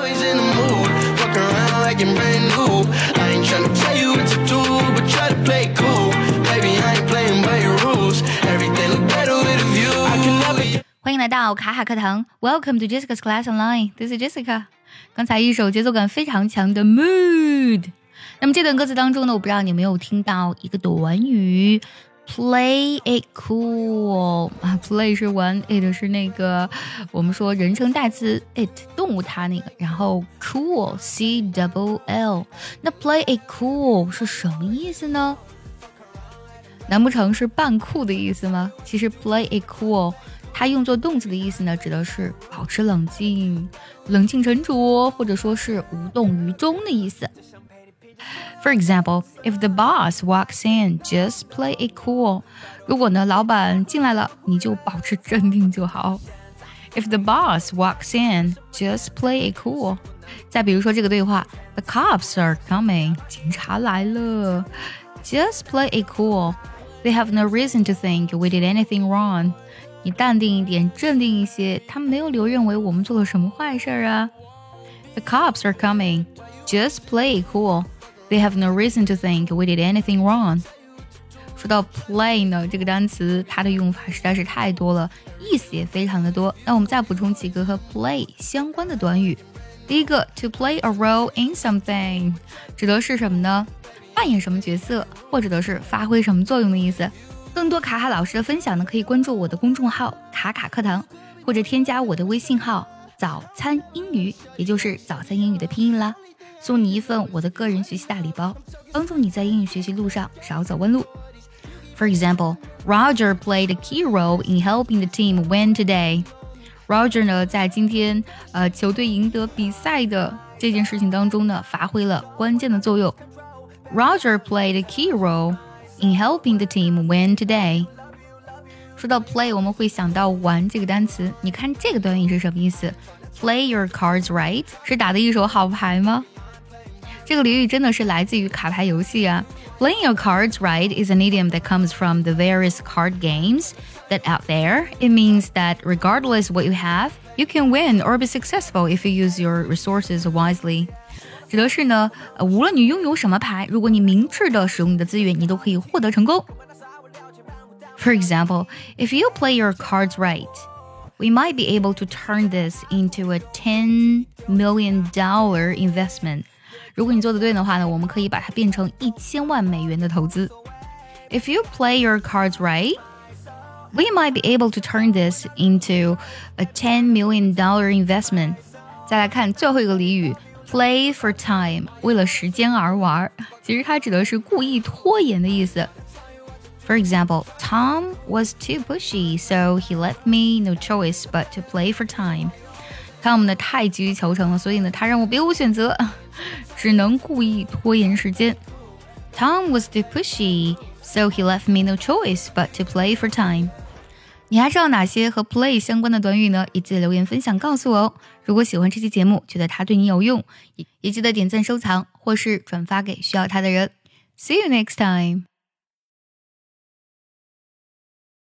always in the mood. Fuck around like you're brand new. I ain't tryna tell you what to do, but try to play it cool. Baby, I ain't playing by your rules. Everything look better with a view. I can never. 欢迎来到卡卡课堂，Welcome to Jessica's Class Online. This is Jessica. 刚才一首节奏感非常强的 Mood。那么这段歌词当中呢，我不知道你有没有听到一个短语 Play it cool 啊，Play 是玩，it 是那个我们说人称代词 it 动物它那个，然后 Cool C double L。那 Play it cool 是什么意思呢？难不成是扮酷的意思吗？其实 Play it cool。它用作动词的意思呢，指的是保持冷静、冷静沉着，或者说是无动于衷的意思。For example, if the boss walks in, just play it cool. 如果呢，老板进来了，你就保持镇定就好。If the boss walks in, just play it cool. 再比如说这个对话，The cops are coming. 警察来了。Just play it cool. They have no reason to think we did anything wrong. 你淡定一点，镇定一些，他们没有理由认为我们做了什么坏事啊。The cops are coming. Just play cool. They have no reason to think we did anything wrong. 说到 play 呢，这个单词它的用法实在是太多了，意思也非常的多。那我们再补充几个和 play 相关的短语。第一个，to play a role in something，指的是什么呢？扮演什么角色，或者的是发挥什么作用的意思。更多卡卡老师的分享呢，可以关注我的公众号“卡卡课堂”，或者添加我的微信号“早餐英语”，也就是早餐英语的拼音啦，送你一份我的个人学习大礼包，帮助你在英语学习路上少走弯路。For example, Roger played a key role in helping the team win today. Roger 呢，在今天呃球队赢得比赛的这件事情当中呢，发挥了关键的作用。Roger played a key role. in helping the team win today。说到 play，我们会想到玩这个单词。你看这个短语是什么意思？Play your cards right 是打的一手好牌吗？这个俚语真的是来自于卡牌游戏啊。Playing your cards right is an idiom that comes from the various card games that out there. It means that regardless what you have, you can win or be successful if you use your resources wisely. 指的是呢，呃，无论你拥有什么牌，如果你明智的使用你的资源，你都可以获得成功。For example, if you play your cards right, we might be able to turn this into a ten million dollar investment. 如果你做的对的话呢，我们可以把它变成一千万美元的投资。If you play your cards right, we might be able to turn this into a ten million dollar investment. 再来看最后一个俚语 Play for time，为了时间而玩，其实它指的是故意拖延的意思。For example, Tom was too pushy, so he left me no choice but to play for time. Tom 呢太急于求成了，所以呢他让我别无选择， 只能故意拖延时间。Tom was too pushy, so he left me no choice but to play for time. 你还知道哪些和 play 相关的短语呢？也记得留言分享告诉我哦。如果喜欢这期节目，觉得它对你有用，也也记得点赞、收藏或是转发给需要它的人。See you next time.